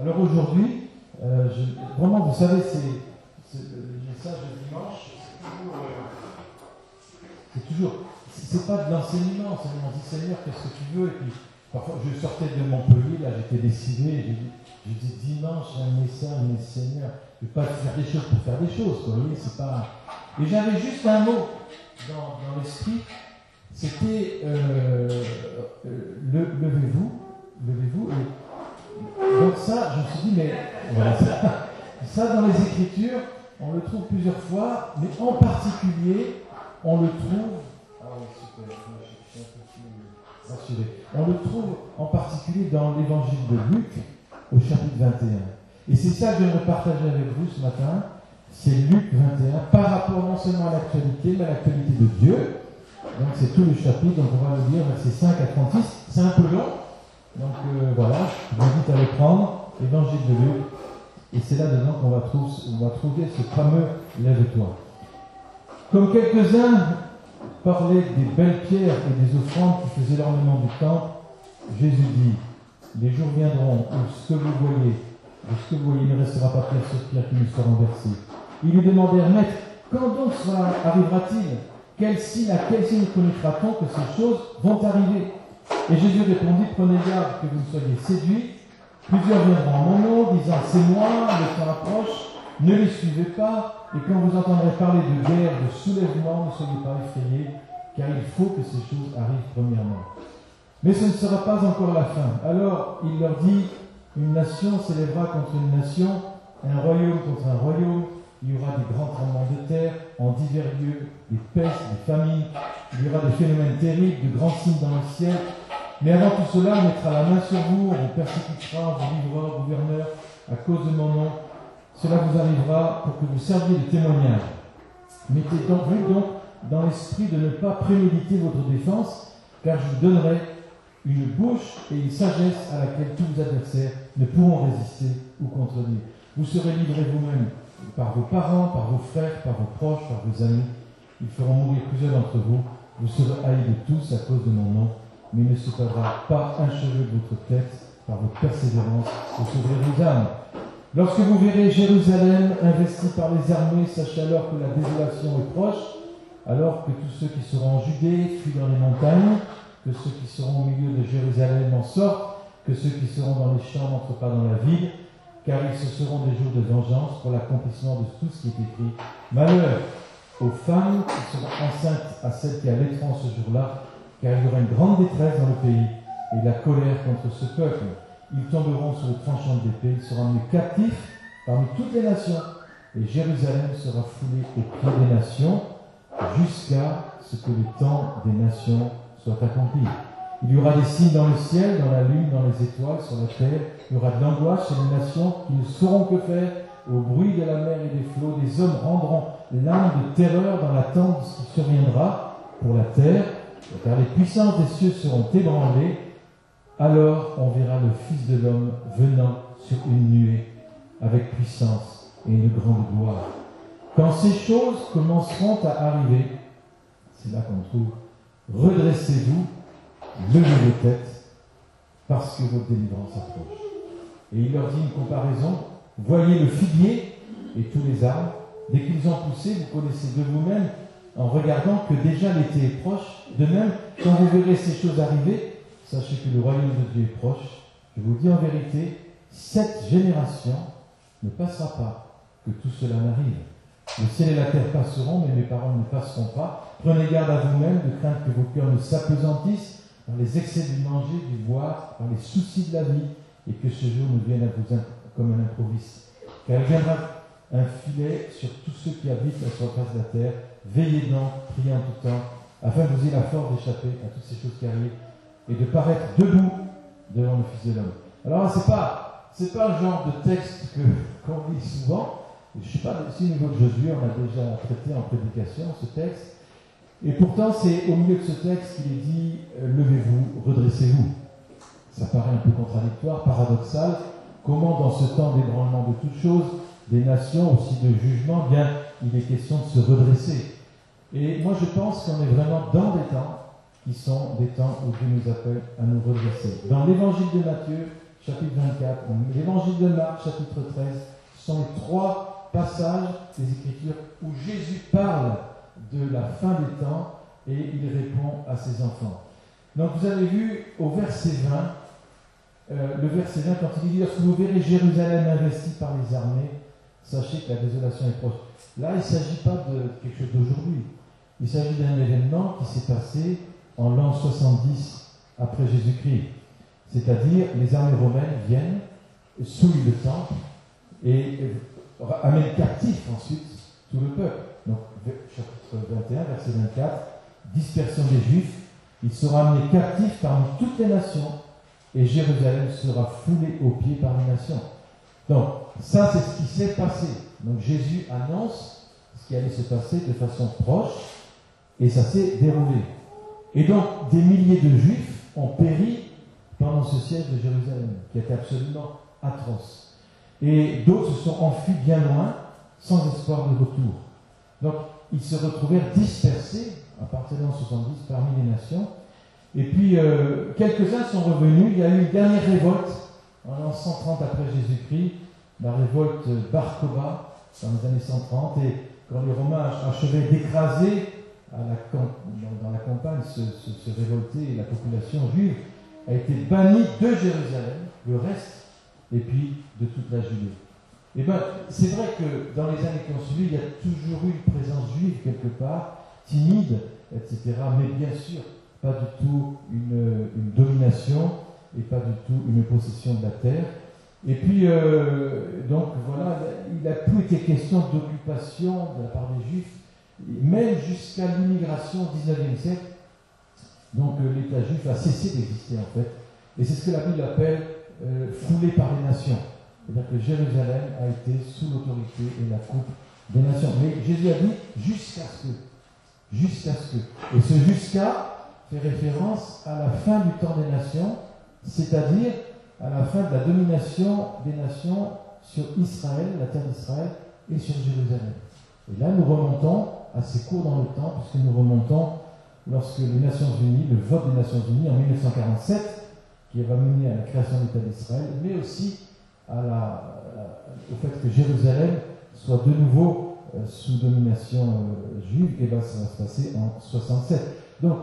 Alors aujourd'hui, euh, vraiment, vous savez, c'est c'est le message de dimanche, c'est toujours. euh, c'est pas de l'enseignement, c'est on dit Seigneur, qu'est-ce que tu veux Et puis, parfois, je sortais de Montpellier, là, j'étais décidé, j'ai dit, dimanche, un message, mais Seigneur, je ne vais pas faire des choses pour faire des choses, vous voyez, c'est pas. Et j'avais juste un mot dans, l'esprit, c'était euh, euh, le- levez-vous, levez-vous. Et donc ça, je me suis dit, mais voilà, ça, ça, dans les Écritures, on le trouve plusieurs fois, mais en particulier, on le trouve. Ah oui, super, je suis un peu plus rassuré. On le trouve en particulier dans l'évangile de Luc, au chapitre 21. Et c'est ça que je vais partager avec vous ce matin. C'est Luc 21, par rapport non seulement à l'actualité, mais à l'actualité de Dieu. Donc c'est tout le chapitre, donc on va le lire versets 5 à 36. C'est un peu long, donc euh, voilà, je vous invite à le prendre, évangile de Luc. Et c'est là-dedans qu'on va, trouver, ce fameux lève-toi. Comme quelques-uns parlaient des belles pierres et des offrandes qui faisaient l'ornement du temple, Jésus dit Les jours viendront où ce que vous voyez, ce que vous voyez ne restera pas pierre sur pierre qui ne soit renversé. Ils lui demandèrent Maître, quand donc cela arrivera-t-il? Quel signe, à quel signe connaîtra-t-on que ces choses vont arriver? Et Jésus répondit Prenez garde que vous ne soyez séduits. Plusieurs viendront en mon nom, disant C'est moi, le temps approche. Ne les suivez pas, et quand vous entendrez parler de guerre, de soulèvement, ne soyez pas effrayés, car il faut que ces choses arrivent premièrement. Mais ce ne sera pas encore la fin. Alors il leur dit, une nation s'élèvera contre une nation, un royaume contre un royaume, il y aura des grands tremblements de terre en divers lieux, des pestes, des famines, il y aura des phénomènes terribles, de grands signes dans le ciel. Mais avant tout cela, on mettra la main sur vous, on vous persécutera, on vous livrera gouverneur à cause de mon nom. Cela vous arrivera pour que vous serviez de témoignage. Mettez donc, vous dans l'esprit de ne pas préméditer votre défense, car je vous donnerai une bouche et une sagesse à laquelle tous vos adversaires ne pourront résister ou contredire. Vous serez livrés vous-même par vos parents, par vos frères, par vos proches, par vos amis. Ils feront mourir plusieurs d'entre vous. Vous serez haïs de tous à cause de mon nom, mais ne se perdra pas un cheveu de votre tête. Par votre persévérance, vous sauverez vos âmes. Lorsque vous verrez Jérusalem investie par les armées, sachez alors que la désolation est proche, alors que tous ceux qui seront en Judée fuient dans les montagnes, que ceux qui seront au milieu de Jérusalem en sortent, que ceux qui seront dans les champs n'entrent pas dans la ville, car ils se seront des jours de vengeance pour l'accomplissement de tout ce qui est écrit. Malheur aux femmes qui seront enceintes, à celles qui allaiteront ce jour-là, car il y aura une grande détresse dans le pays et la colère contre ce peuple. Ils tomberont sur le tranchant de l'épée, ils seront mis captifs parmi toutes les nations, et Jérusalem sera foulée aux pieds des nations jusqu'à ce que le temps des nations soit accompli. Il y aura des signes dans le ciel, dans la lune, dans les étoiles, sur la terre. Il y aura de l'angoisse chez les nations qui ne sauront que faire. Au bruit de la mer et des flots, des hommes rendront l'âme de terreur dans l'attente de ce qui surviendra pour la terre, car les puissances des cieux seront ébranlées. Alors on verra le Fils de l'homme venant sur une nuée avec puissance et une grande gloire. Quand ces choses commenceront à arriver, c'est là qu'on trouve redressez-vous, levez vos têtes, parce que votre délivrance approche. Et il leur dit une comparaison. Voyez le figuier et tous les arbres. Dès qu'ils ont poussé, vous connaissez de vous-même, en regardant que déjà l'été est proche. De même, quand vous verrez ces choses arriver, sachez que le royaume de Dieu est proche. Je vous dis en vérité, cette génération ne passera pas que tout cela n'arrive. Le ciel et la terre passeront, mais mes paroles ne passeront pas. Prenez garde à vous-même de craindre que vos cœurs ne s'apesantissent par les excès du manger, du boire, par les soucis de la vie, et que ce jour ne vienne à vous comme un improviste. Car il viendra un filet sur tous ceux qui habitent la surface de la terre. Veillez donc, priez en tout temps, afin que vous ayez la force d'échapper à toutes ces choses qui arrivent et de paraître debout devant le Fils de l'homme. Alors c'est pas, c'est pas le genre de texte que, qu'on lit souvent. Je sais pas si au niveau de Josué, on a déjà traité en prédication ce texte. Et pourtant, c'est au milieu de ce texte qu'il est dit euh, Levez-vous, redressez-vous. Ça paraît un peu contradictoire, paradoxal. Comment, dans ce temps d'ébranlement de toutes choses, des nations, aussi de jugement, bien, il est question de se redresser. Et moi, je pense qu'on est vraiment dans des temps qui sont des temps où Dieu nous appelle à nous redresser. Dans l'évangile de Matthieu, chapitre 24, l'évangile de Marc, chapitre 13, sont les trois passages des Écritures où Jésus parle de la fin des temps et il répond à ses enfants. Donc vous avez vu au verset 20, euh, le verset 20, quand il dit Lorsque vous verrez Jérusalem investie par les armées, sachez que la désolation est proche. Là, il ne s'agit pas de quelque chose d'aujourd'hui. Il s'agit d'un événement qui s'est passé en l'an 70 après Jésus-Christ. C'est-à-dire, les armées romaines viennent, souillent le temple et amènent captif ensuite tout le peuple. Donc, chapitre 21, verset 24, dispersion des Juifs, ils seront amenés captifs parmi toutes les nations et Jérusalem sera foulée aux pieds par les nations. Donc, ça, c'est ce qui s'est passé. Donc, Jésus annonce ce qui allait se passer de façon proche et ça s'est déroulé. Et donc, des milliers de Juifs ont péri pendant ce siège de Jérusalem, qui était absolument atroce. Et d'autres se sont enfuis bien loin, sans espoir de retour. Donc, ils se retrouvèrent dispersés, l'an 70, parmi les nations. Et puis, euh, quelques-uns sont revenus. Il y a eu une dernière révolte, en l'an 130 après Jésus-Christ, la révolte Bar Kokhba, dans les années 130. Et quand les Romains achevaient d'écraser dans la campagne se, révolter, la population juive a été bannie de Jérusalem, le reste, et puis de toute la Judée. Eh bien, c'est vrai que dans les années qui ont suivi, il y a toujours eu une présence juive quelque part, timide, etc. Mais bien sûr, pas du tout une, domination et pas du tout une possession de la terre. Et puis, euh, donc voilà, il n'a plus été question d'occupation de la part des Juifs même jusqu'à l'immigration au XIXe siècle. Donc euh, l'État juif a cessé d'exister en fait. Et c'est ce que la Bible appelle euh, foulé par les nations. C'est-à-dire que Jérusalem a été sous l'autorité et la coupe des nations. Mais Jésus a dit jusqu'à ce que. Jusqu'à ce que. Et ce jusqu'à fait référence à la fin du temps des nations, c'est-à-dire à la fin de la domination des nations sur Israël, la terre d'Israël, et sur Jérusalem. Et là, nous remontons assez court dans le temps, puisque nous remontons lorsque les Nations Unies, le vote des Nations Unies en 1947, qui va mener à la création de l'État d'Israël, mais aussi la, au fait que Jérusalem soit de nouveau euh, sous domination euh, juive, et là ça va se passer en 67. Donc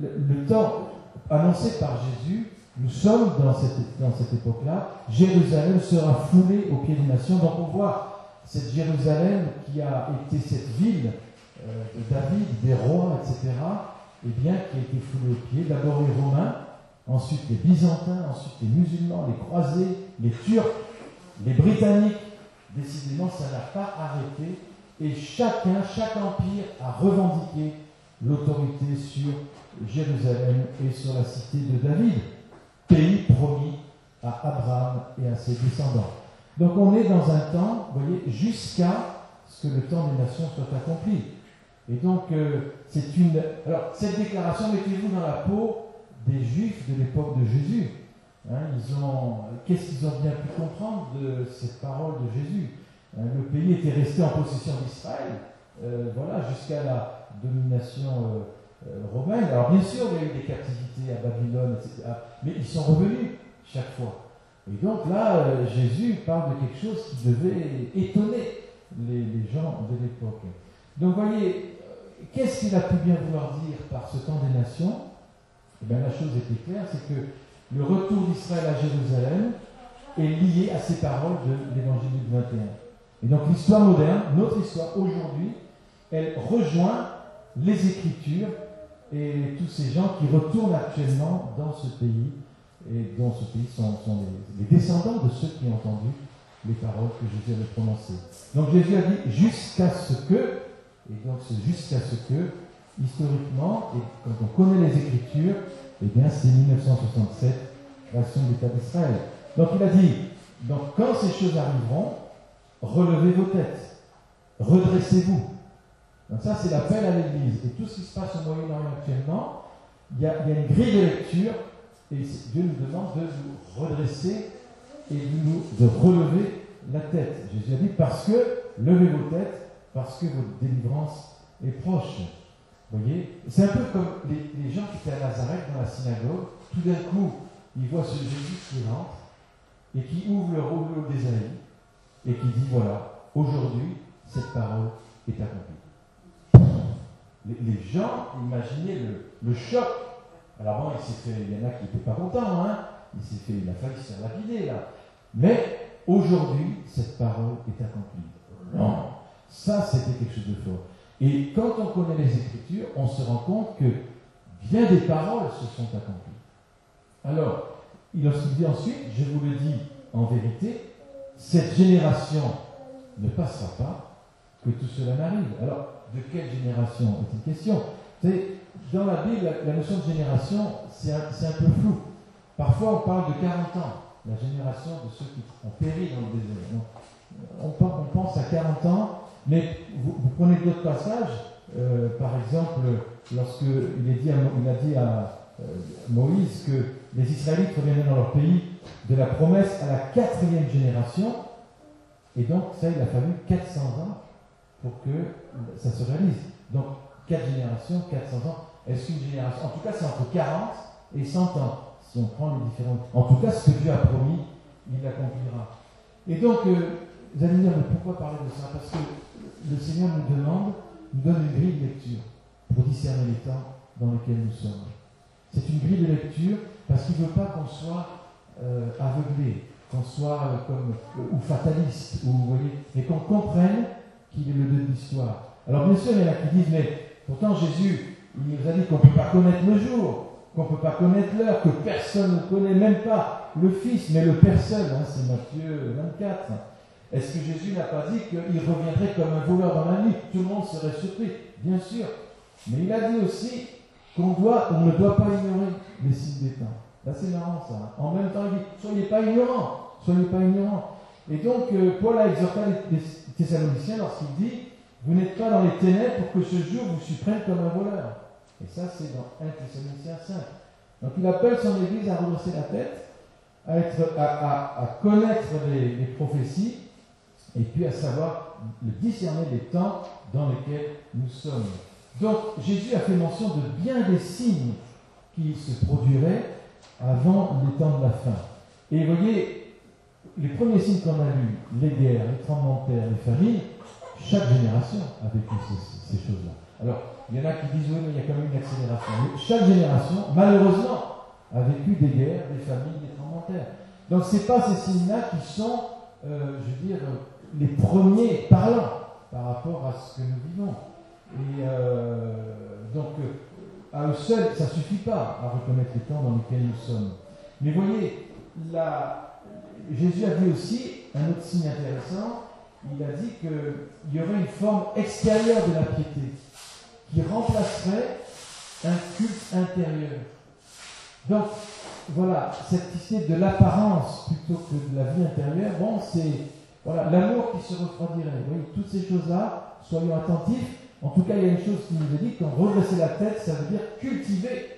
le, temps annoncé par Jésus, nous sommes dans cette, époque-là, Jérusalem sera foulée aux pieds des nations, donc on voit cette Jérusalem qui a été cette ville euh, de David, des rois, etc., et eh bien, qui a été foulé aux pieds, d'abord les Romains, ensuite les Byzantins, ensuite les musulmans, les croisés, les Turcs, les Britanniques. Décidément, ça n'a pas arrêté, et chacun, chaque empire a revendiqué l'autorité sur Jérusalem et sur la cité de David, pays promis à Abraham et à ses descendants. Donc on est dans un temps, vous voyez, jusqu'à ce que le temps des nations soit accompli. Et donc, euh, c'est une. Alors, cette déclaration, mettez-vous dans la peau des Juifs de l'époque de Jésus. Hein, ils ont. Qu'est-ce qu'ils ont bien pu comprendre de cette parole de Jésus hein, Le pays était resté en possession d'Israël, euh, voilà, jusqu'à la domination euh, romaine. Alors, bien sûr, il y a eu des captivités à Babylone, etc. Mais ils sont revenus chaque fois. Et donc là, Jésus parle de quelque chose qui devait étonner les, gens de l'époque. Donc, voyez, qu'est-ce qu'il a pu bien vouloir dire par ce temps des nations? Eh bien, la chose était claire, c'est que le retour d'Israël à Jérusalem est lié à ces paroles de l'évangile du 21. Et donc l'histoire moderne, notre histoire aujourd'hui, elle rejoint les Écritures et tous ces gens qui retournent actuellement dans ce pays, et dans ce pays sont, les, descendants de ceux qui ont entendu les paroles que Jésus avait prononcées. Donc Jésus a dit jusqu'à ce que et donc c'est jusqu'à ce que, historiquement, et quand on connaît les Écritures, eh bien c'est 1967, création de l'État d'Israël. Donc il a dit, donc quand ces choses arriveront, relevez vos têtes, redressez-vous. Donc ça c'est l'appel à l'Église. Et tout ce qui se passe au Moyen-Orient actuellement, il y, a, une grille de lecture, et Dieu nous demande de vous redresser et de, nous, relever la tête. Jésus a dit, parce que levez vos têtes, parce que votre délivrance est proche. Vous voyez? C'est un peu comme les, gens qui étaient à Nazareth dans la synagogue, tout d'un coup, ils voient ce Jésus qui rentre, et qui ouvre le rouleau d'Ésaïe et qui dit voilà, aujourd'hui, cette parole est accomplie. Les, gens imaginaient le, choc. Alors bon, il s'est fait, il y en a qui n'étaient pas contents, hein. Il s'est fait, il a failli se lapider là. Mais aujourd'hui, cette parole est accomplie. Non, ça c'était quelque chose de fort. Et quand on connaît les Écritures, on se rend compte que bien des paroles se sont accomplies. Alors, lorsqu'il dit ensuite, je vous le dis en vérité, cette génération ne passera pas que tout cela n'arrive. Alors, de quelle génération? Est-il question. Dans la Bible, la, notion de génération, c'est un, peu flou. Parfois, on parle de 40 ans, la génération de ceux qui ont péri dans le désert. On, pense à 40 ans, mais vous, prenez d'autres passages, euh, par exemple, lorsqu'il dit il a dit à euh, Moïse que les Israélites reviendraient dans leur pays de la promesse à la quatrième génération, et donc ça, il a fallu 400 ans pour que ça se réalise. Donc, quatre générations, 400 ans. Est-ce qu'une génération, en tout cas, c'est entre 40 et 100 ans, si on prend les différentes. En tout cas, ce que Dieu a promis, il l'accomplira. Et donc, euh, vous allez me dire, mais pourquoi parler de ça? Parce que le Seigneur nous demande, nous donne une grille de lecture pour discerner les temps dans lesquels nous sommes. C'est une grille de lecture parce qu'il ne veut pas qu'on soit euh, aveuglé, qu'on soit euh, comme, ou fataliste, ou, vous voyez, mais qu'on comprenne qu'il est le Dieu de l'histoire. Alors bien sûr, il y en a qui disent, mais pourtant Jésus, il nous a dit qu'on ne peut pas connaître le jour, qu'on ne peut pas connaître l'heure, que personne ne connaît, même pas le Fils, mais le Père seul, hein, c'est Matthieu 24. Est-ce que Jésus n'a pas dit qu'il reviendrait comme un voleur dans la nuit? Tout le monde serait surpris, bien sûr. Mais il a dit aussi qu'on ne doit pas ignorer les signes des temps. Là, c'est marrant ça. En même temps, il dit soyez pas ignorants, soyez pas ignorants. Et donc, euh, Paul a exhorté les Thessaloniciens lorsqu'il dit Vous n'êtes pas dans les ténèbres pour que ce jour vous supprenne comme un voleur. Et ça, c'est dans 1 Thessaloniciens 5. Donc, il appelle son Église à redresser la tête, à, connaître les prophéties et puis à savoir le discerner des temps dans lesquels nous sommes. Donc Jésus a fait mention de bien des signes qui se produiraient avant les temps de la fin. Et vous voyez, les premiers signes qu'on a lus, les guerres, les tremblements de terre, les familles, chaque génération a vécu ces, choses-là. Alors, il y en a qui disent oui, mais il y a quand même une accélération. chaque génération, malheureusement, a vécu des guerres, des familles, des tremblements de terre. Donc, ce n'est pas ces signes-là qui sont, euh, je veux dire, les premiers parlants par rapport à ce que nous vivons. Et euh, donc, euh, à eux seuls, ça ne suffit pas à reconnaître les temps dans lesquels nous sommes. Mais voyez, Jésus a dit aussi un autre signe intéressant. Il a dit qu'il y aurait une forme extérieure de la piété qui remplacerait un culte intérieur. Donc, voilà, cette idée de l'apparence plutôt que de la vie intérieure, bon, c'est voilà, l'amour qui se refroidirait. Vous voyez, toutes ces choses-là, soyons attentifs. En tout cas, il y a une chose qui nous est dit, quand redresser la tête, ça veut dire cultiver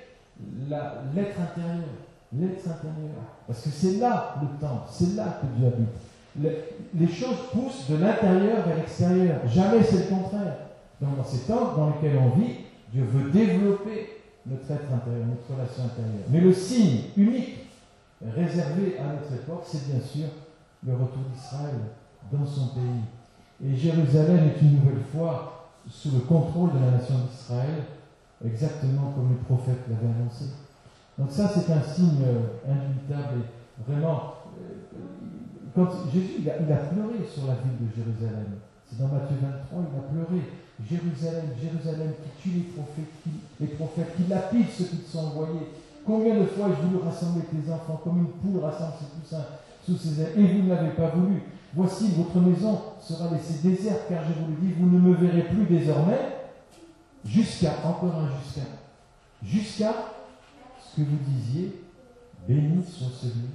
l'être intérieur. L'être intérieur. Parce que c'est là le temps, c'est là que Dieu habite. les choses poussent de l'intérieur vers l'extérieur. Jamais c'est le contraire. Donc dans ces temps dans lesquels on vit, Dieu veut développer notre être intérieur, notre relation intérieure. Mais le signe unique réservé à notre époque, c'est bien sûr le retour d'Israël dans son pays. Et Jérusalem est une nouvelle fois sous le contrôle de la nation d'Israël, exactement comme le prophète l'avait annoncé. Donc ça, c'est un signe indubitable et vraiment, euh, quand Jésus, il a, pleuré sur la ville de Jérusalem. C'est dans Matthieu 23, il a pleuré. Jérusalem, Jérusalem, qui tue les prophètes, qui, les prophètes, qui lapide ceux qui te sont envoyés. Combien de fois ai-je voulu rassembler tes enfants comme une poule rassemble ses poussins sous ses ailes, et vous ne l'avez pas voulu. Voici, votre maison sera laissée déserte, car je vous le dis, vous ne me verrez plus désormais, jusqu'à, encore un jusqu'à, jusqu'à que vous disiez, béni soit celui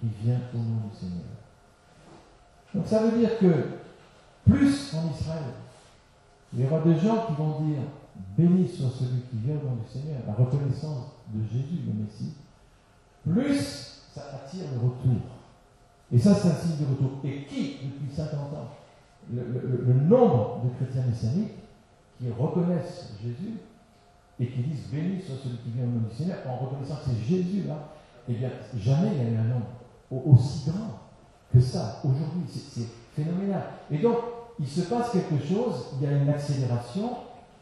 qui vient au nom du Seigneur. Donc ça veut dire que plus en Israël, il y aura des gens qui vont dire béni soit celui qui vient au nom du Seigneur, la reconnaissance de Jésus, le Messie, plus ça attire le retour. Et ça, c'est un signe de retour. Et qui, depuis 50 ans, le, nombre de chrétiens messianiques qui reconnaissent Jésus et qui disent béni soit celui qui vient au nom du Seigneur, en reconnaissant que c'est Jésus là, eh bien, jamais il y a eu un nombre aussi grand que ça aujourd'hui. C'est phénoménal. Et donc, il se passe quelque chose, il y a une accélération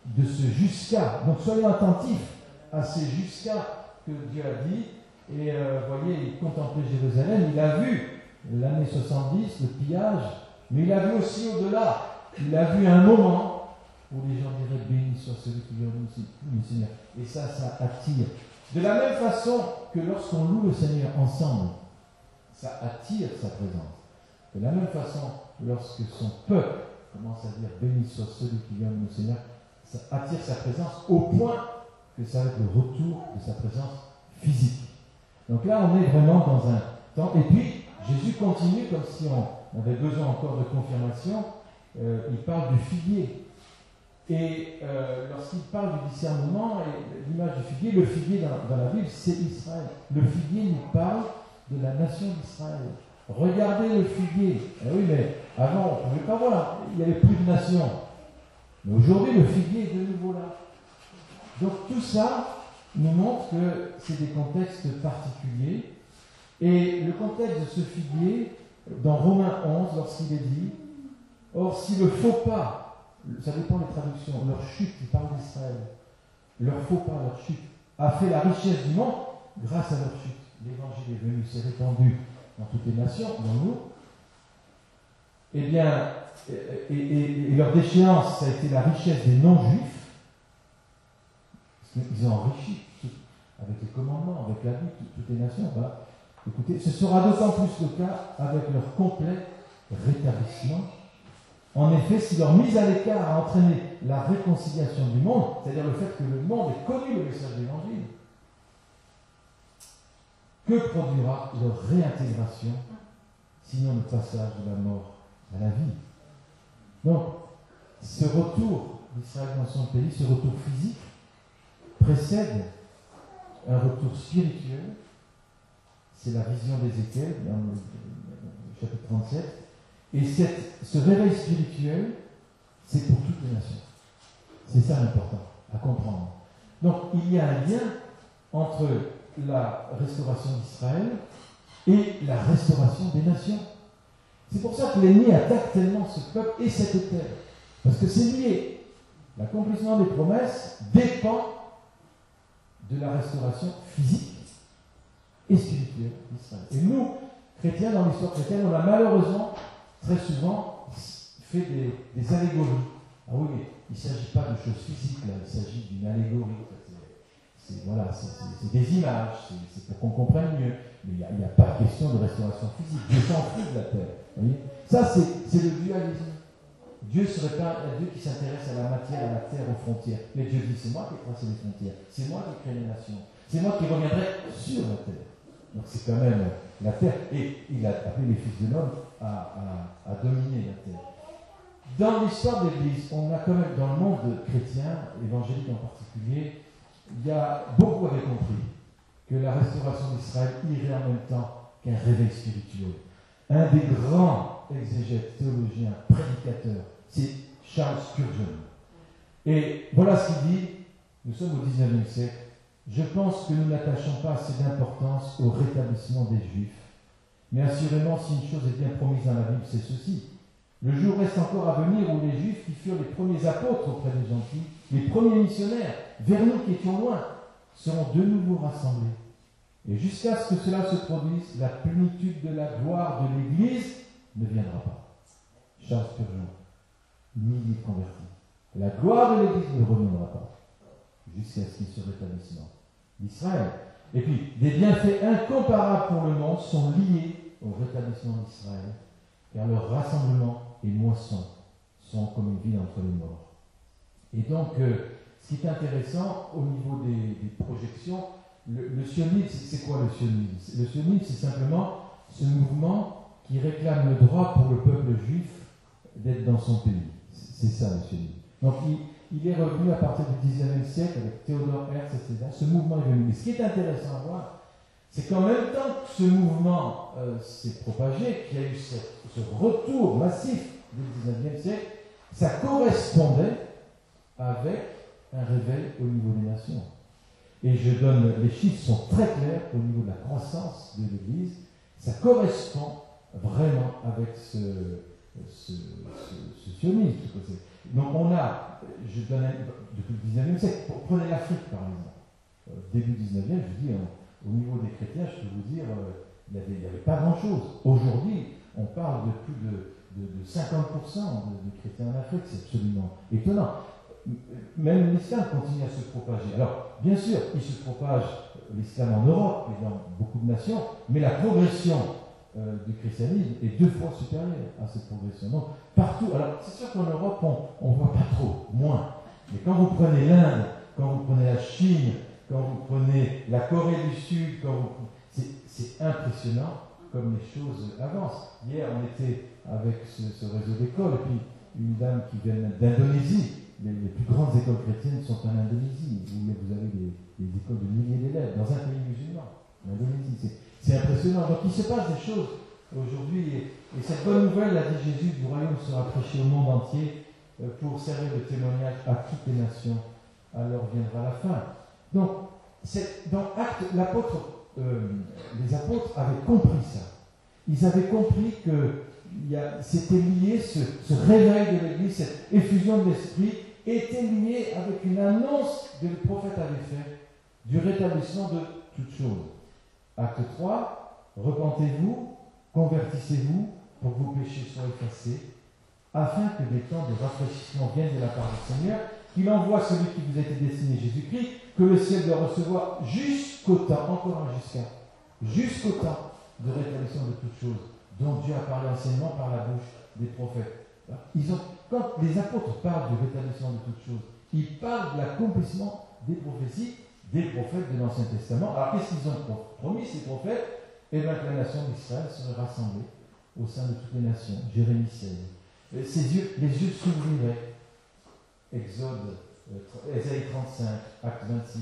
de ce jusqu'à. Donc, soyons attentifs à ces jusqu'à que Dieu a dit. Et euh, voyez, il contemplait Jérusalem, il a vu l'année 70, le pillage, mais il a vu aussi au-delà. Il a vu un moment où les gens diraient béni soit celui qui vient nous Seigneur. Et ça, ça attire. De la même façon que lorsqu'on loue le Seigneur ensemble, ça attire sa présence. De la même façon, lorsque son peuple commence à dire béni soit celui qui vient de Seigneur, ça attire sa présence au point que ça va être le retour de sa présence physique. Donc là, on est vraiment dans un temps. Et puis, Jésus continue comme si on avait besoin encore de confirmation. Euh, il parle du figuier. Et euh, lorsqu'il parle du discernement, et l'image du figuier, le figuier dans, la Bible, c'est Israël. Le figuier nous parle de la nation d'Israël. Regardez le figuier. Eh oui, mais avant, on ne pouvait pas voir. Il n'y avait plus de nation. Mais aujourd'hui, le figuier est de nouveau là. Donc tout ça nous montre que c'est des contextes particuliers. Et le contexte de ce figuier, dans Romains 11, lorsqu'il est dit, Or si le faux pas, ça dépend des traductions, leur chute, il parle d'Israël, leur faux pas, leur chute, a fait la richesse du monde, grâce à leur chute, l'évangile est venu, s'est répandu dans toutes les nations, dans nous, eh bien, et, leur déchéance, ça a été la richesse des non-juifs, ils ont enrichi avec les commandements, avec la vie, toutes les nations. Bah, écoutez, ce sera d'autant plus le cas avec leur complet rétablissement. En effet, si leur mise à l'écart a entraîné la réconciliation du monde, c'est-à-dire le fait que le monde ait connu le message de l'Évangile, que produira leur réintégration, sinon le passage de la mort à la vie? Donc, ce retour d'Israël dans son pays, ce retour physique, précède un retour spirituel. C'est la vision d'Ézéchiel dans le chapitre 37. Et ce réveil spirituel, c'est pour toutes les nations. C'est ça l'important à comprendre. Donc il y a un lien entre la restauration d'Israël et la restauration des nations. C'est pour ça que l'ennemi attaque tellement ce peuple et cette terre. Parce que c'est lié. L'accomplissement des promesses dépend de la restauration physique et spirituelle d'Israël. Et nous, chrétiens, dans l'histoire chrétienne, on a malheureusement très souvent fait des, allégories. Ah oui, mais il ne s'agit pas de choses physiques, là, il s'agit d'une allégorie. C'est voilà, des images, c'est pour qu'on comprenne mieux. Mais il n'y a, pas question de restauration physique. Dieu s'en fout de la terre. Ça, c'est le dualisme. Dieu serait pas un Dieu qui s'intéresse à la matière, à la terre, aux frontières. Mais Dieu dit, c'est moi qui ai tracé les frontières, c'est moi qui ai créé les nations, c'est moi qui reviendrai sur la terre. Donc c'est quand même la terre. Et il a appelé les fils de l'homme à, dominer la terre. Dans l'histoire de l'Église, on a quand même, dans le monde chrétien, évangélique en particulier, il y a beaucoup avaient compris que la restauration d'Israël irait en même temps qu'un réveil spirituel. Un des grands exégètes, théologiens, prédicateurs, c'est Charles Spurgeon. Et voilà ce qu'il dit, nous sommes au XIXe siècle, je pense que nous n'attachons pas assez d'importance au rétablissement des Juifs. Mais assurément, si une chose est bien promise dans la Bible, c'est ceci. Le jour reste encore à venir où les Juifs qui furent les premiers apôtres auprès des gentils, les premiers missionnaires, vers nous qui étions loin, seront de nouveau rassemblés. Et jusqu'à ce que cela se produise, la plénitude de la gloire de l'Église ne viendra pas. Charles Spurgeon ni convertis. La gloire de l'Église ne reviendra pas jusqu'à ce qu'il se rétablissement d'Israël. Et puis, des bienfaits incomparables pour le monde sont liés au rétablissement d'Israël, car leur rassemblement et moisson sont comme une vie entre les morts. Et donc, euh, ce qui est intéressant au niveau des, projections, le, le sionisme, c'est quoi le sionisme? Le sionisme, c'est simplement ce mouvement qui réclame le droit pour le peuple juif d'être dans son pays. C'est ça, monsieur. Donc, il, est revenu à partir du 19e siècle avec Théodore Herz, etc. Ce mouvement est venu. Mais ce qui est intéressant à voir, c'est qu'en même temps que ce mouvement euh, s'est propagé, qu'il y a eu ce, retour massif du 19e siècle, ça correspondait avec un réveil au niveau des nations. Et je donne, les chiffres sont très clairs au niveau de la croissance de l'Église. ça correspond vraiment avec ce, ce, ce, sionisme. Donc on a, je donne depuis le 19e siècle, prenez l'Afrique par exemple. Euh, début 19e, je dis, au niveau des chrétiens, je peux vous dire, euh, il n'y avait, pas grand-chose. Aujourd'hui, on parle de plus de, 50% de, chrétiens en Afrique, c'est absolument étonnant. Même l'islam continue à se propager. Alors, bien sûr, il se propage l'islam en Europe et dans beaucoup de nations, mais la progression euh, du christianisme est deux fois supérieure à cette progression. Donc, partout, alors c'est sûr qu'en Europe, on ne voit pas trop, moins. Mais quand vous prenez l'Inde, quand vous prenez la Chine, quand vous prenez la Corée du Sud, c'est impressionnant comme les choses avancent. Hier, on était avec ce, réseau d'écoles, et puis une dame qui vient d'Indonésie. Les, plus grandes écoles chrétiennes sont en Indonésie, où vous avez des, écoles de milliers d'élèves, dans un pays musulman, en Indonésie. C'est impressionnant. Donc il se passe des choses aujourd'hui, et, et, cette bonne nouvelle, a dit Jésus, du royaume sera prêchée au monde entier euh, pour servir de témoignage à toutes les nations. Alors viendra la fin. Donc, dans l'apôtre, euh, les apôtres avaient compris ça. Ils avaient compris que c'était lié, ce, réveil de l'Église, cette effusion de l'Esprit, était lié avec une annonce que le prophète avait faite du rétablissement de toutes choses. Acte 3, repentez-vous, convertissez-vous pour que vos péchés soient effacés, afin que des temps de rafraîchissement viennent de la part du Seigneur, qu'il envoie celui qui vous a été destiné, Jésus-Christ, que le ciel doit recevoir jusqu'au temps, encore un jusqu'à, jusqu'au temps de rétablissement de toutes choses, dont Dieu a parlé anciennement par la bouche des prophètes. Quand les apôtres parlent du rétablissement de toutes choses, ils parlent de l'accomplissement des prophéties des prophètes de l'Ancien Testament. Alors qu'est-ce qu'ils ont promis, ces prophètes? Eh bien que la nation d'Israël serait rassemblée au sein de toutes les nations. Jérémie 16. Ses yeux, les yeux s'ouvriraient. Exode Ésaïe 35, acte 26,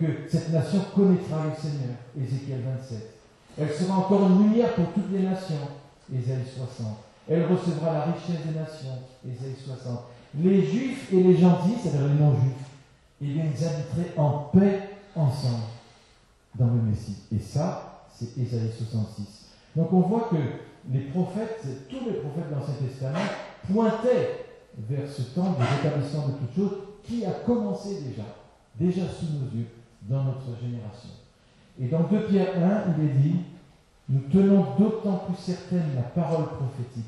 que cette nation connaîtra le Seigneur, Ézéchiel 27. Elle sera encore une lumière pour toutes les nations, Ésaïe 60. Elle recevra la richesse des nations, Ésaïe 60. Les juifs et les gentils, c'est-à-dire les non-juifs, eh bien, ils habiteraient en paix ensemble dans le Messie. Et ça, c'est Ésaïe 66. Donc on voit que les prophètes, tous les prophètes de l'Ancien Testament, pointaient vers ce temps de rétablissement de toutes choses qui a commencé déjà, déjà sous nos yeux, dans notre génération. Et dans 2 Pierre 1, il est dit, nous tenons d'autant plus certaine la parole prophétique,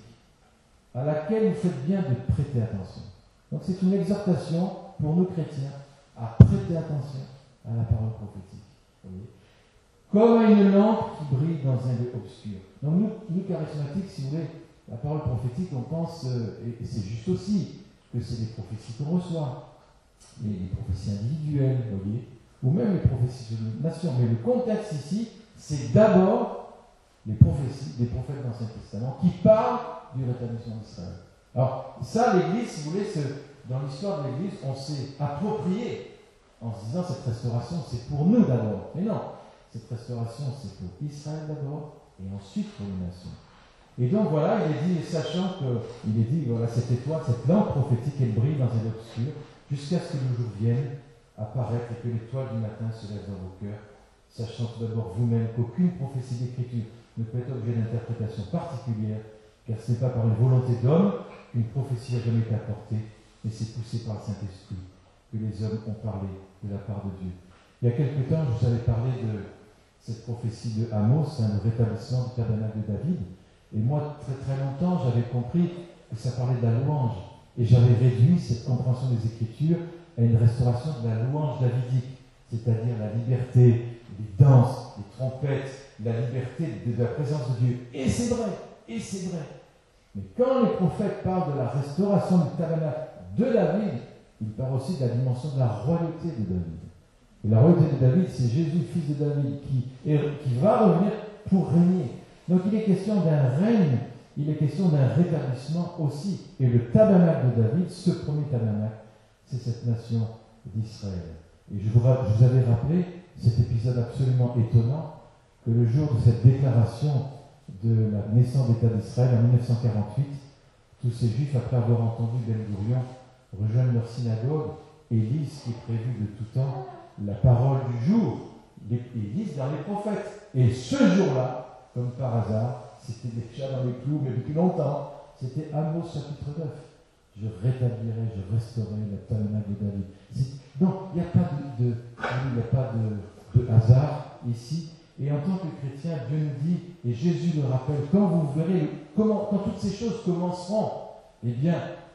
à laquelle vous faites bien de prêter attention. Donc c'est une exhortation pour nous chrétiens à prêter attention à la parole prophétique. Comme à une lampe qui brille dans un lieu obscur. Donc nous, nous charismatiques, si vous voulez, la parole prophétique, on pense, euh, et c'est juste aussi, que c'est des prophéties qu'on reçoit les, prophéties individuelles, voyez, ou même les prophéties de nation. Mais le contexte ici, c'est d'abord les prophéties des prophètes de l'Ancien Testament qui parlent du rétablissement d'Israël. Alors, ça, l'Église, si vous voulez, dans l'histoire de l'Église, on s'est approprié en se disant cette restauration, c'est pour nous d'abord. Mais non, cette restauration, c'est pour Israël d'abord et ensuite pour les nations. Et donc voilà, il est dit, sachant qu'il est dit, voilà, cette étoile, cette lampe prophétique, elle brille dans un obscur, jusqu'à ce que le jour vienne apparaître et que l'étoile du matin se lève dans vos cœurs, sachant tout d'abord vous-même qu'aucune prophétie d'écriture ne peut être objet d'interprétation particulière, car ce n'est pas par une volonté d'homme qu'une prophétie a jamais été apportée, mais c'est poussé par le Saint-Esprit que les hommes ont parlé de la part de Dieu. Il y a quelque temps, je vous avais parlé de cette prophétie de Amos, hein, le rétablissement du tabernacle de David. Et moi, très très longtemps, j'avais compris que ça parlait de la louange. Et j'avais réduit cette compréhension des Écritures à une restauration de la louange davidique, c'est-à-dire la liberté des danses, des trompettes, la liberté de la présence de Dieu. Et c'est vrai, et c'est vrai. Mais quand les prophètes parlent de la restauration du tabernacle de David, ils parlent aussi de la dimension de la royauté de David. Et la royauté de David, c'est Jésus, fils de David, qui, qui va revenir pour régner. Donc il est question d'un règne il est question d'un rétablissement aussi. Et le tabernacle de David, ce premier tabernacle, c'est cette nation d'Israël. Et je vous, avais rappelé cet épisode absolument étonnant que le jour de cette déclaration de la naissance d'État d'Israël en 1948, tous ces juifs, après avoir entendu Ben Gurion, rejoignent leur synagogue et lisent qui est prévu de tout temps, la parole du jour. Ils lisent dans les prophètes. Et ce jour-là, comme par hasard, c'était déjà dans les clous, mais depuis longtemps, c'était Amos chapitre 9. Je rétablirai, je restaurerai la tabernacle de David. Donc, il n'y a pas de, de, il a pas de, de hasard ici. Et en tant que chrétien, Dieu nous dit, et Jésus le rappelle, quand vous verrez comment, quand toutes ces choses commenceront, eh bien,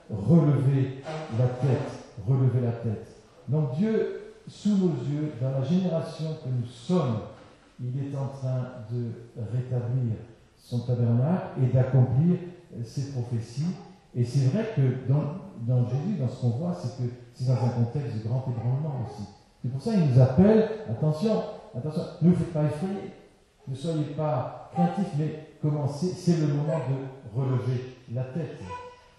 relevez la tête, relevez la tête. Donc Dieu, sous nos yeux, dans la génération que nous sommes, il est en train de rétablir son tabernacle et d'accomplir ses prophéties. Et c'est vrai que dans, dans Jésus, dans ce qu'on voit, c'est que c'est dans un contexte de grand ébranlement aussi. C'est pour ça qu'il nous appelle, attention, attention, ne vous faites pas effrayer, ne soyez pas craintifs, mais commencez, c'est le moment de relever la tête.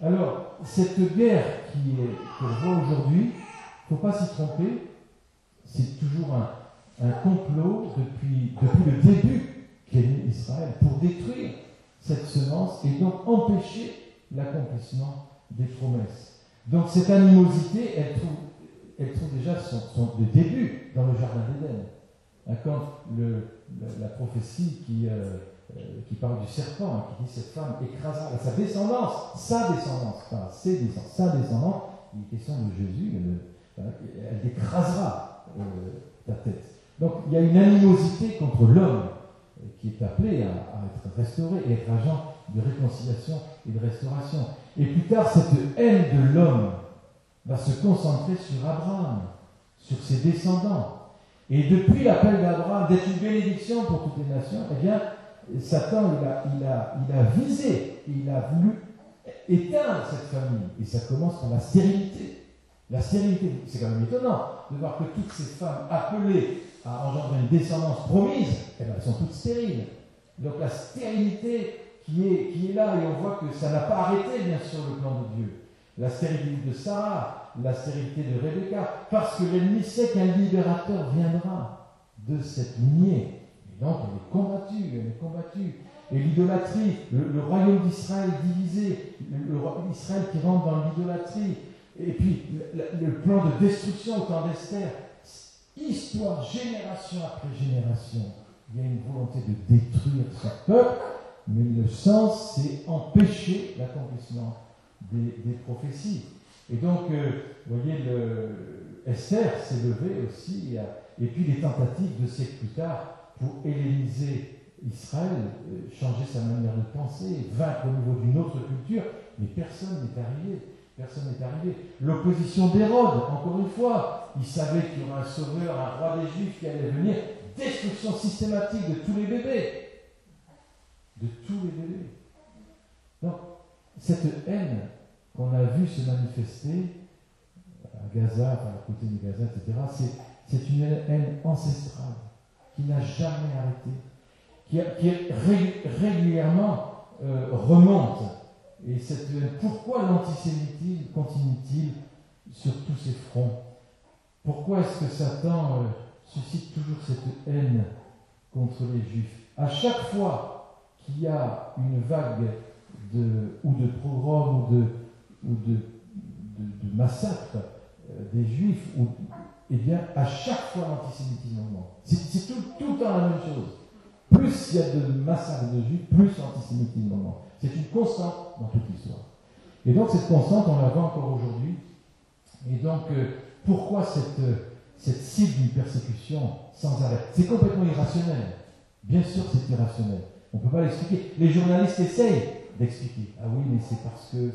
Alors, cette guerre qui est, qu'on voit aujourd'hui, il ne faut pas s'y tromper, c'est toujours un, complot depuis, depuis le début qu'est Israël pour détruire cette semence et donc empêcher l'accomplissement des promesses. Donc cette animosité, elle trouve, déjà son, son début dans le jardin d'Éden. Quand prophétie qui, euh, qui parle du serpent, hein, qui dit cette femme écrasera sa descendance, sa descendance, pas ses descendants, sa descendance, il est question de Jésus, elle, elle écrasera euh, ta tête. Donc il y a une animosité contre l'homme qui est appelé à, à, être restauré et être agent de réconciliation et de restauration. Et plus tard, cette haine de l'homme va se concentrer sur Abraham, sur ses descendants. Et depuis l'appel d'Abraham d'être une bénédiction pour toutes les nations, eh bien, Satan, il a, il a, il a visé, il a voulu éteindre cette famille. Et ça commence par la stérilité. La stérilité, c'est quand même étonnant de voir que toutes ces femmes appelées à engendrer une descendance promise, eh bien, elles sont toutes stériles. Donc la stérilité qui est, qui est là, et on voit que ça n'a pas arrêté, bien sûr, le plan de Dieu. La stérilité de Sarah, la stérilité de Rebecca, parce que l'ennemi sait qu'un libérateur viendra de cette lignée. Et donc, elle est combattue, elle est combattue. Et l'idolâtrie, le, royaume d'Israël divisé, le, qui rentre dans l'idolâtrie, et puis le, plan de destruction au temps d'Esther, histoire, génération après génération, il y a une volonté de détruire ce peuple, mais le sens, c'est empêcher l'accomplissement des, prophéties. Et donc, euh, vous voyez, Esther s'est levée aussi, et puis les tentatives de siècles plus tard pour helléniser Israël, euh, changer sa manière de penser, vaincre au niveau d'une autre culture, mais personne n'est arrivé. Personne n'est arrivé. L'opposition d'Hérode, encore une fois, il savait qu'il y aurait un sauveur, un roi des Juifs qui allait venir. Destruction systématique de tous les bébés. De tous les bébés. Donc, cette haine qu'on a vue se manifester à Gaza, à côté de Gaza, etc., c'est une haine ancestrale qui n'a jamais arrêté, qui, régulièrement euh, remonte. Et cette, pourquoi l'antisémitisme continue-t-il sur tous ces fronts? Pourquoi est-ce que Satan euh, suscite toujours cette haine contre les Juifs? À chaque fois qu'il y a une vague de, ou de pogrom ou de, ou de, de, de massacre euh, des Juifs, ou, eh bien, à chaque fois l'antisémitisme augmente. C'est tout, le temps la même chose. Plus il y a de massacres de Juifs, plus l'antisémitisme augmente. C'est une constante dans toute l'histoire. Et donc cette constante, on la voit encore aujourd'hui. Et donc, euh, pourquoi cette, euh, cette cible d'une persécution sans arrêt? C'est complètement irrationnel. Bien sûr, c'est irrationnel. On ne peut pas l'expliquer. Les journalistes essayent d'expliquer. Ah oui, mais c'est parce que.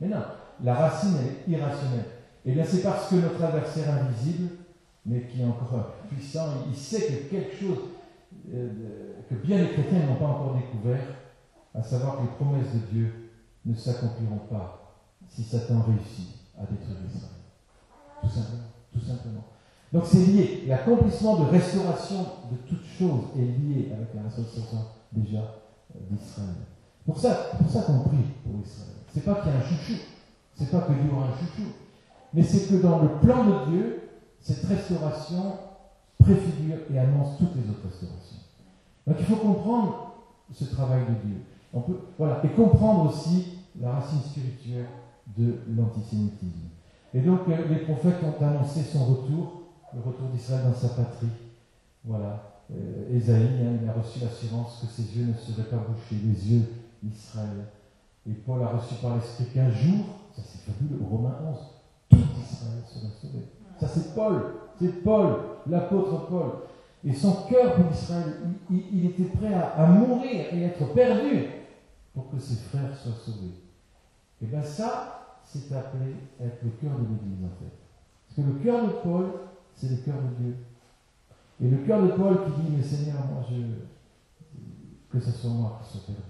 Mais non, la racine, elle est irrationnelle. Et bien, c'est parce que notre adversaire invisible, mais qui est encore puissant, il sait que quelque chose euh, que bien les chrétiens n'ont pas encore découvert, à savoir que les promesses de Dieu ne s'accompliront pas si Satan réussit à détruire Israël. Tout simplement. Tout simplement. Donc c'est lié. L'accomplissement de restauration de toutes choses est lié avec la restauration déjà euh, d'Israël. Pour ça, pour ça qu'on prie pour Israël. C'est pas qu'il y a un chouchou. C'est pas que Dieu aura un chouchou. Mais c'est que dans le plan de Dieu, cette restauration préfigure et annonce toutes les autres restaurations. Donc il faut comprendre ce travail de Dieu. Voilà, et comprendre aussi la racine spirituelle de l'antisémitisme. Et donc, euh, les prophètes ont annoncé son retour, le retour d'Israël dans sa patrie. Voilà. euh, Ésaïe, hein, il a reçu l'assurance que ses yeux ne seraient pas bouchés, les yeux d'Israël. Et Paul a reçu par l'Esprit qu'un jour, ça c'est fabuleux, Romains 11, tout Israël sera sauvé. Ça c'est Paul, c'est Paul, l'apôtre Paul. Et son cœur pour Israël, il, était prêt à, mourir et être perdu pour que ses frères soient sauvés. Et bien ça, c'est appelé être le cœur de l'Église en fait. Parce que le cœur de Paul, c'est le cœur de Dieu. Et le cœur de Paul qui dit, mais Seigneur, moi, je, que ce soit moi qui soit perdu,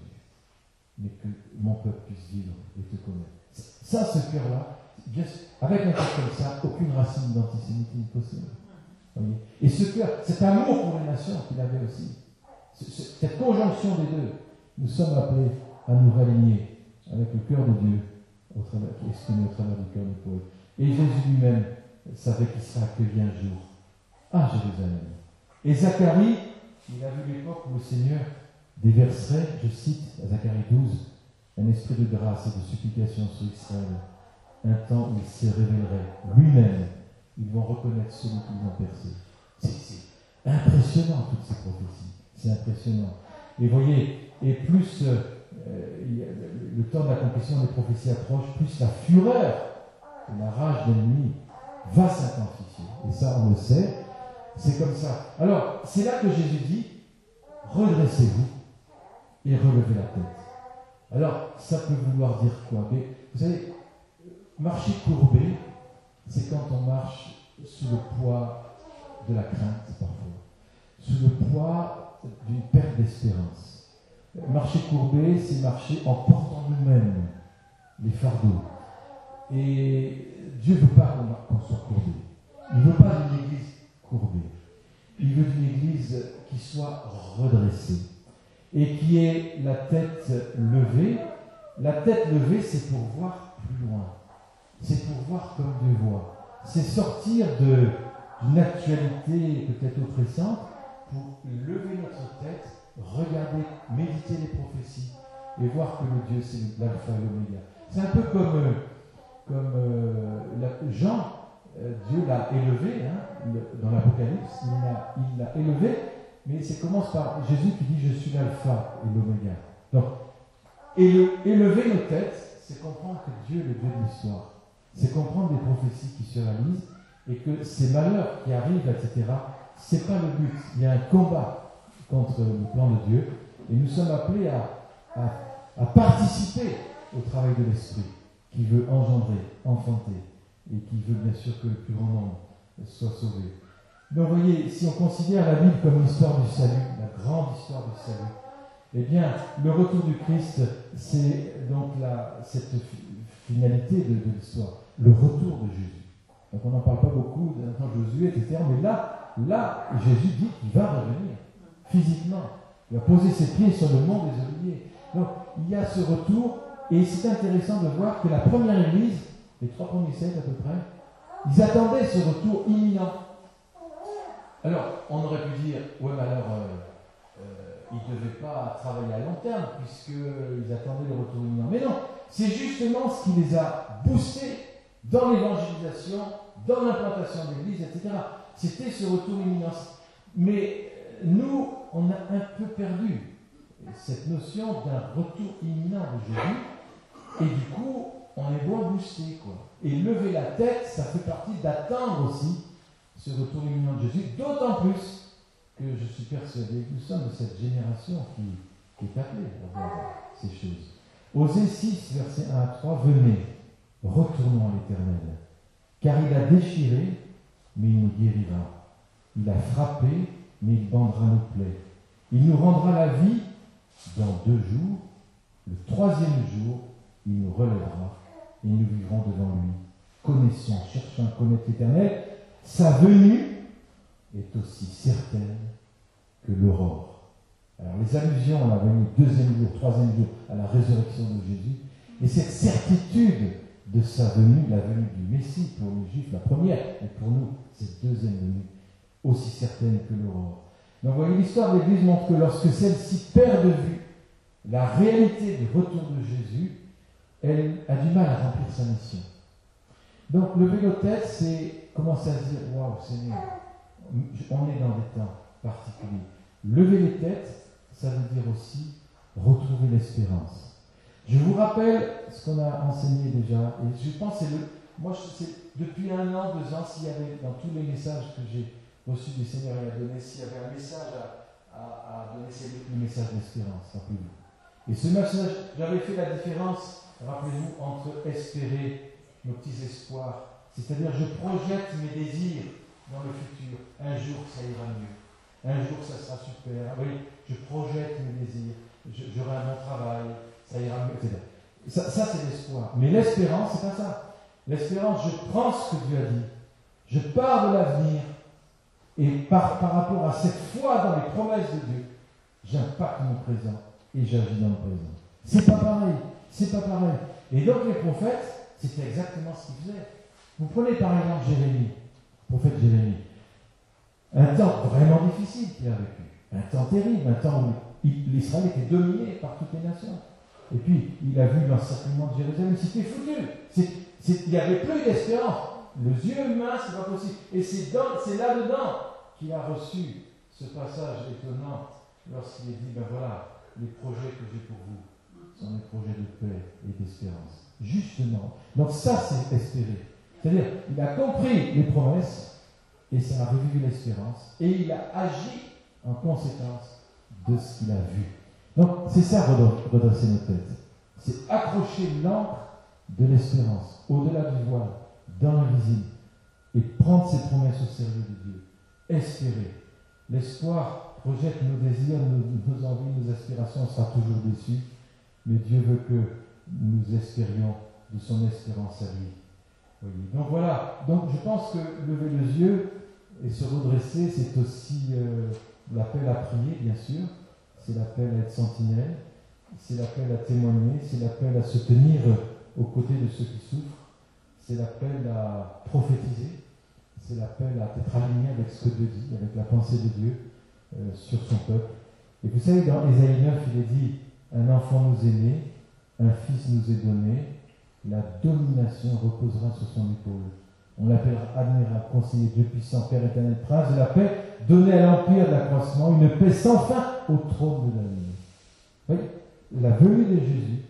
mais que mon peuple puisse vivre et te connaître. Ça, ce cœur-là, avec un cœur comme ça, aucune racine d'antisémitisme possible. Et ce cœur, cet amour pour les nations qu'il avait aussi, cette conjonction des deux, nous sommes appelés à nous réaligner avec le cœur de Dieu exprimé au travers du cœur de Paul. Et Jésus lui-même savait qu'il serait accueilli un jour à Jérusalem. Et Zacharie, il a vu l'époque où le Seigneur déverserait, je cite à Zacharie 12, un esprit de grâce et de supplication sur Israël, un temps où il se révélerait lui-même. Ils vont reconnaître celui qu'ils ont percé. C'est impressionnant, toutes ces prophéties. C'est impressionnant. Et voyez, et plus euh, le, temps d'accomplissement des prophéties approche, plus la fureur la rage de l'ennemi va s'intensifier. Et ça, on le sait. C'est comme ça. Alors, c'est là que Jésus dit, redressez-vous et relevez la tête. Alors, ça peut vouloir dire quoi? Vous savez, marcher courbé, c'est quand on marche sous le poids de la crainte, parfois, sous le poids d'une perte d'espérance. Marcher courbé, c'est marcher en portant nous-mêmes les fardeaux. Et Dieu ne veut pas qu'on soit courbé. Il ne veut pas d'une église courbée. Il veut une église qui soit redressée et qui ait la tête levée. La tête levée, c'est pour voir plus loin. C'est pour voir comme Dieu voit. C'est sortir d'une actualité peut-être oppressante pour lever notre tête, regarder, méditer les prophéties et voir que le Dieu, c'est l'alpha et l'oméga. C'est un peu comme, euh, comme euh, Jean, euh, Dieu l'a élevé hein, dans l'Apocalypse, il l'a élevé, mais ça commence par Jésus qui dit Je suis l'alpha et l'oméga. Donc, élever nos têtes, c'est comprendre que Dieu est le Dieu de l'histoire. C'est comprendre des prophéties qui se réalisent et que ces malheurs qui arrivent, etc., c'est pas le but. Il y a un combat contre le plan de Dieu et nous sommes appelés à, à participer au travail de l'Esprit qui veut engendrer, enfanter et qui veut bien sûr que le plus grand nombre soit sauvé. Donc vous voyez, si on considère la Bible comme l'histoire du salut, la grande histoire du salut, eh bien, le retour du Christ, c'est donc la, cette finalité de, l'histoire, le retour de Jésus. Donc on n'en parle pas beaucoup dans Josué, etc. Mais là, là, Jésus dit qu'il va revenir physiquement. Il va poser ses pieds sur le mont des Oliviers. Donc il y a ce retour, et c'est intéressant de voir que la première Église, les trois premiers siècles à peu près, ils attendaient ce retour imminent. Alors, on aurait pu dire, ouais, mais alors, euh, euh, ils ne devaient pas travailler à long terme, puisqu'ils attendaient le retour imminent. Mais non, c'est justement ce qui les a boostés dans l'évangélisation, dans l'implantation d'église, etc. C'était ce retour imminent. Mais nous, on a un peu perdu cette notion d'un retour imminent de Jésus, et du coup, on est moins boosté, quoi. Et lever la tête, ça fait partie d'attendre aussi ce retour imminent de Jésus, d'autant plus que je suis persuadé que nous sommes de cette génération qui, est appelée à voir ces choses. Osée 6, versets 1 à 3, venez, retournons à l'Éternel, car il a déchiré, mais il nous guérira. Il a frappé, mais il bandera nos plaies. Il nous rendra la vie dans deux jours. Le troisième jour, il nous relèvera et nous vivrons devant lui. Connaissons, cherchons à connaître l'Éternel, sa venue est aussi certaine que l'aurore. Alors les allusions à la venue, deuxième jour, troisième jour, à la résurrection de Jésus, et cette certitude de sa venue, la venue du Messie pour les Juifs, la première, et pour nous, cette deuxième venue, aussi certaine que l'aurore. Donc voyez, l'histoire de l'Église montre que lorsque celle-ci perd de vue la réalité du retour de Jésus, elle a du mal à remplir sa mission. Donc le vélo tête, c'est commencer à se dire Waouh, Seigneur, on est dans des temps particulier. Lever les têtes, ça veut dire aussi retrouver l'espérance. Je vous rappelle ce qu'on a enseigné déjà, et je pense que c'est le. Moi, c'est depuis un an, deux ans, s'il y avait dans tous les messages que j'ai reçus du Seigneur et à donner, s'il y avait un message à, à, donner, c'est le message d'espérance, rappelez-vous. Et ce message, j'avais fait la différence, rappelez-vous, entre espérer nos petits espoirs, c'est-à-dire je projette mes désirs dans le futur. Un jour, ça ira mieux. Un jour, ça sera super. Oui, je projette mes désirs. J'aurai un bon travail. Ça c'est l'espoir. Mais l'espérance, c'est pas ça. L'espérance, je prends ce que Dieu a dit. Je pars de l'avenir. Et par, par rapport à cette foi dans les promesses de Dieu, j'impacte mon présent et j'agis dans le présent. C'est pas pareil. C'est pas pareil. Et donc les prophètes, c'était exactement ce qu'ils faisaient. Vous prenez par exemple Jérémie, prophète Jérémie. Un temps vraiment difficile qu'il a vécu. Un temps terrible, un temps où l'Israël était dominé par toutes les nations. Et puis, il a vu l'encerclement de Jérusalem, c'était foutu. il n'y avait plus d'espérance. Le yeux humain, c'est pas possible. Et c'est là-dedans qu'il a reçu ce passage étonnant lorsqu'il est dit, ben voilà, les projets que j'ai pour vous sont des projets de paix et d'espérance. Justement. Donc ça, c'est espérer. C'est-à-dire, il a compris les promesses et ça a revivu l'espérance et il a agi en conséquence de ce qu'il a vu. Donc, c'est ça redresser nos têtes. C'est accrocher l'encre de l'espérance au-delà du voile, dans l'invisible, et prendre ses promesses au sérieux de Dieu. Espérer. L'espoir projette nos désirs, nos, envies, nos aspirations, on sera toujours déçu, mais Dieu veut que nous espérions de son espérance à lui. Donc voilà, donc je pense que lever les yeux et se redresser, c'est aussi euh, l'appel à prier, bien sûr, c'est l'appel à être sentinelle, c'est l'appel à témoigner, c'est l'appel à se tenir aux côtés de ceux qui souffrent, c'est l'appel à prophétiser, c'est l'appel à être aligné avec ce que Dieu dit, avec la pensée de Dieu euh, sur son peuple. Et vous savez, dans Ésaïe 9, il est dit, un enfant nous est né, un fils nous est donné, la domination reposera sur son épaule. On l'appellera admirable, conseiller, Dieu puissant, Père éternel, prince de la paix, donné à l'empire de l'accroissement, une paix sans fin au trône de la Oui, la venue de Jésus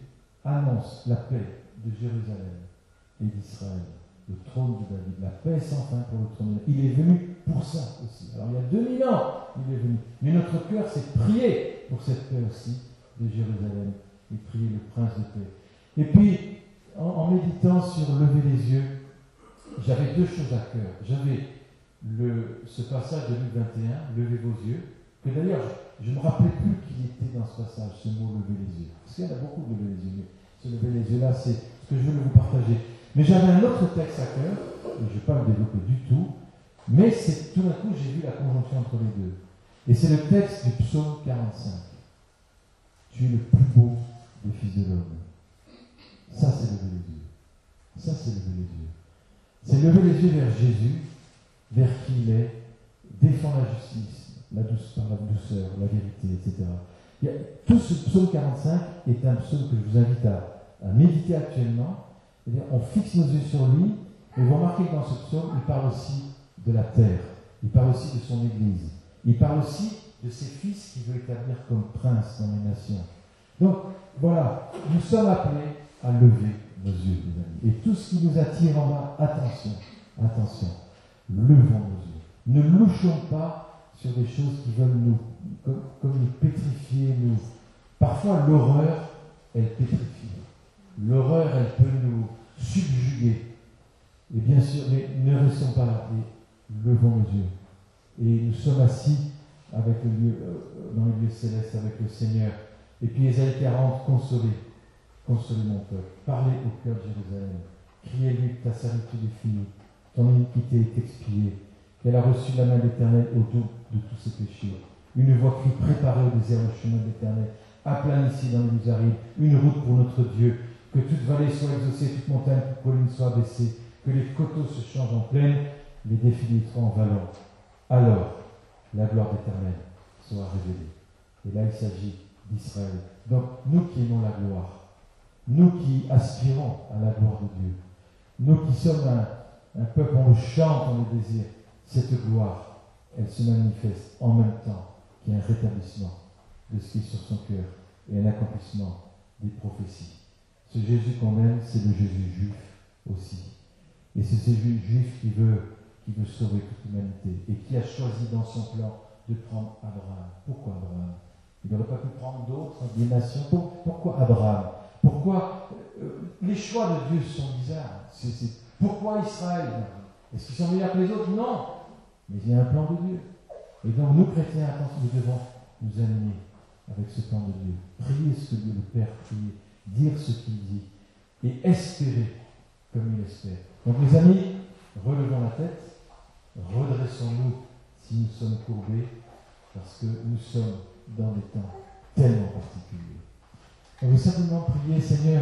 annonce la paix de Jérusalem et d'Israël, le trône de David, la paix sans fin pour le trône. Il est venu pour ça aussi. Alors il y a 2000 ans, il est venu. Mais notre cœur s'est prié pour cette paix aussi de Jérusalem et prier le prince de paix. Et puis, en, méditant sur lever les yeux, j'avais deux choses à cœur. J'avais ce passage de Luc 21, levez vos yeux, que d'ailleurs, je ne me rappelais plus qu'il était dans ce passage, ce mot lever les yeux. Parce qu'il y en a beaucoup de lever les yeux, mais ce lever les yeux là, c'est ce que je veux vous partager. Mais j'avais un autre texte à cœur, et je ne vais pas le développer du tout, mais tout d'un coup, j'ai vu la conjonction entre les deux. Et c'est le texte du psaume 45. Tu es le plus beau des fils de l'homme. Ça, c'est lever les yeux. Ça, c'est lever les yeux. C'est lever les yeux vers Jésus, vers qui il est, défend la justice, la douceur, la douceur, la vérité, etc. Tout ce psaume 45 est un psaume que je vous invite à, méditer actuellement. on fixe nos yeux sur lui, et vous remarquez que dans ce psaume, il parle aussi de la terre, il parle aussi de son Église, il parle aussi de ses fils qu'il veut établir comme princes dans les nations. Donc, voilà, nous sommes appelés à lever nos yeux. Et tout ce qui nous attire en bas, attention, attention, levons nos yeux. Ne louchons pas sur des choses qui veulent nous, comme, nous pétrifier, nous. Parfois, l'horreur, elle pétrifie. L'horreur, elle peut nous subjuguer. Et bien sûr, mais ne restons pas là levons nos yeux. Et nous sommes assis euh, dans le lieu céleste avec le Seigneur. Et puis Ésaïe 40, consolé. Consolez mon peuple, parlez au cœur de Jérusalem, criez-lui ta servitude est finie, ton iniquité est expiée, qu'elle a reçu la main d'Éternel autour de tous ses péchés. Une voix crie préparez au désert le chemin de l'Éternel, aplanissez dans les arides, une route pour notre Dieu, que toute vallée soit exaucée, toute montagne, toute colline soit abaissée, que les coteaux se changent en plaine, les défis en vallons. Alors, la gloire d'Éternel sera révélée. Et là, il s'agit d'Israël. Donc, nous qui aimons la gloire, nous qui aspirons à la gloire de Dieu, nous qui sommes un, peuple, on le chante, on le désire, cette gloire, elle se manifeste en même temps qu'il y a un rétablissement de ce qui est sur son cœur et un accomplissement des prophéties. Ce Jésus qu'on aime, c'est le Jésus juif aussi. Et c'est ce Jésus juif qui veut, qui veut sauver toute l'humanité et qui a choisi dans son plan de prendre Abraham. Pourquoi Abraham? Il n'aurait pas pu prendre d'autres, des nations. Pourquoi Abraham? Pourquoi euh, les choix de Dieu sont bizarres Pourquoi Israël? Est-ce qu'ils sont meilleurs que les autres? Non. Mais il y a un plan de Dieu. Et donc nous, chrétiens, nous devons nous animer avec ce plan de Dieu. Prier ce que Dieu le Père prie, dire ce qu'il dit, et espérer comme il espère. Donc mes amis, relevons la tête, redressons-nous si nous sommes courbés, parce que nous sommes dans des temps tellement particuliers. On veut simplement prier, Seigneur,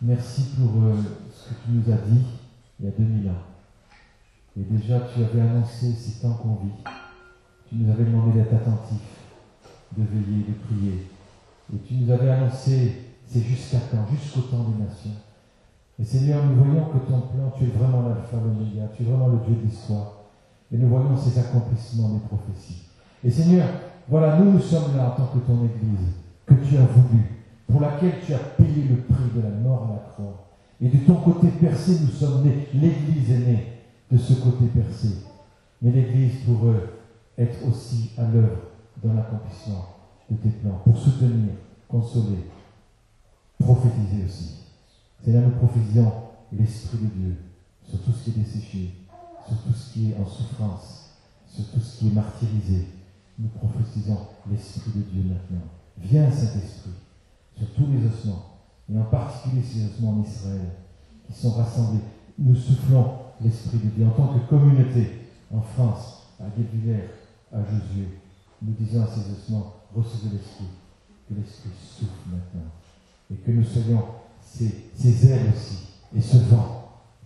merci pour euh, ce que tu nous as dit il y a 2000 ans. Et déjà, tu avais annoncé ces temps qu'on vit. Tu nous avais demandé d'être attentifs, de veiller, de prier. Et tu nous avais annoncé, c'est jusqu'à quand Jusqu'au temps des nations. Et Seigneur, nous voyons que ton plan, tu es vraiment l'alpha, l'oméga, tu es vraiment le Dieu de l'histoire. Et nous voyons ces accomplissements des prophéties. Et Seigneur, voilà, nous, nous sommes là en tant que ton Église, que tu as voulu, pour laquelle tu as payé le prix de la mort à la croix. Et de ton côté percé, nous sommes nés. L'Église est née de ce côté percé. Mais l'Église pour eux, être aussi à l'œuvre dans l'accomplissement de tes plans, pour soutenir, consoler, prophétiser aussi. C'est là nous prophétisons l'Esprit de Dieu sur tout ce qui est desséché, sur tout ce qui est en souffrance, sur tout ce qui est martyrisé. Nous prophétisons l'Esprit de Dieu maintenant. Viens Saint-Esprit sur tous les ossements, et en particulier ces ossements en Israël, qui sont rassemblés. Nous soufflons l'Esprit de Dieu en tant que communauté en France, à Guebwiller, à Josué. Nous disons à ces ossements, recevez l'Esprit, que l'Esprit souffle maintenant, et que nous soyons ces, ces ailes aussi, et ce vent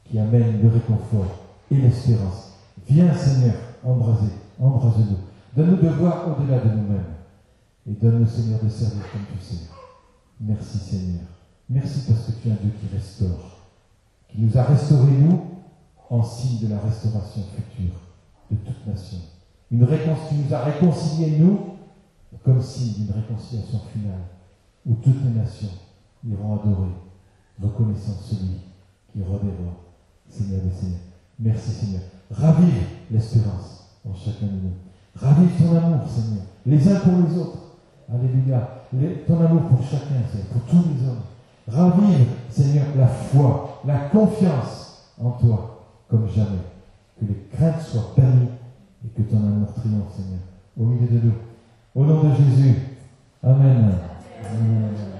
qui amène le réconfort et l'espérance. Viens Seigneur, embraser, embrase-nous. Donne-nous de voir au-delà de nous-mêmes. Et donne-nous Seigneur de servir comme tu sais. Merci Seigneur. Merci parce que tu es un Dieu qui restaure, qui nous a restaurés nous en signe de la restauration future de toute nation. Une réconciliation, tu nous as réconciliés nous comme signe d'une réconciliation finale où toutes les nations iront adorer, reconnaissant celui qui rôde Seigneur des Seigneurs. Merci Seigneur. Ravive l'espérance en chacun de nous. Ravive ton amour, Seigneur, les uns pour les autres. Alléluia. ton amour pour chacun, Seigneur, pour tous les hommes. Ravive, Seigneur, la foi, la confiance en toi, comme jamais. Que les craintes soient permis et que ton amour triomphe, Seigneur, au milieu de nous. Au nom de Jésus. Amen. Amen.